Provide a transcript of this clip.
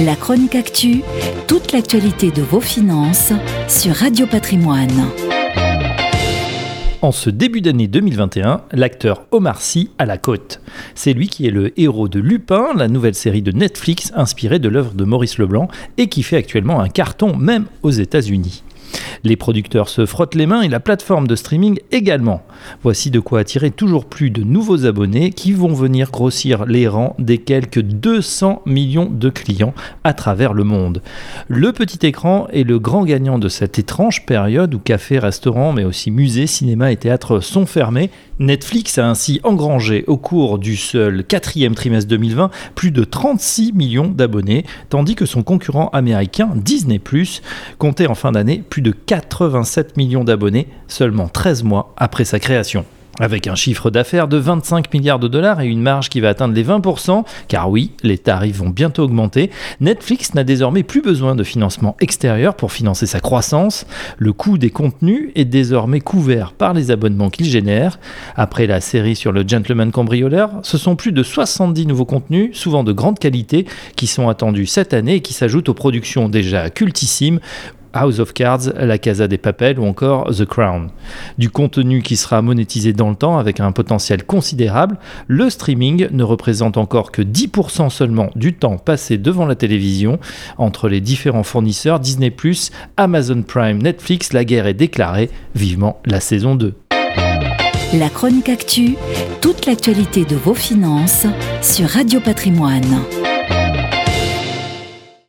La chronique actu, toute l'actualité de vos finances sur Radio Patrimoine. En ce début d'année 2021, l'acteur Omar Sy à la côte. C'est lui qui est le héros de Lupin, la nouvelle série de Netflix inspirée de l'œuvre de Maurice Leblanc et qui fait actuellement un carton même aux États-Unis. Les producteurs se frottent les mains et la plateforme de streaming également. Voici de quoi attirer toujours plus de nouveaux abonnés qui vont venir grossir les rangs des quelques 200 millions de clients à travers le monde. Le petit écran est le grand gagnant de cette étrange période où cafés, restaurants, mais aussi musées, cinéma et théâtre sont fermés. Netflix a ainsi engrangé au cours du seul quatrième trimestre 2020 plus de 36 millions d'abonnés, tandis que son concurrent américain Disney ⁇ comptait en fin d'année plus de 87 millions d'abonnés seulement 13 mois après sa création. Avec un chiffre d'affaires de 25 milliards de dollars et une marge qui va atteindre les 20%, car oui, les tarifs vont bientôt augmenter, Netflix n'a désormais plus besoin de financement extérieur pour financer sa croissance. Le coût des contenus est désormais couvert par les abonnements qu'il génère. Après la série sur le gentleman cambrioleur, ce sont plus de 70 nouveaux contenus, souvent de grande qualité, qui sont attendus cette année et qui s'ajoutent aux productions déjà cultissimes House of Cards, La Casa des Papel ou encore The Crown. Du contenu qui sera monétisé dans le temps avec un potentiel considérable, le streaming ne représente encore que 10% seulement du temps passé devant la télévision. Entre les différents fournisseurs Disney ⁇ Amazon Prime, Netflix, la guerre est déclarée, vivement la saison 2. La chronique actu, toute l'actualité de vos finances sur Radio Patrimoine.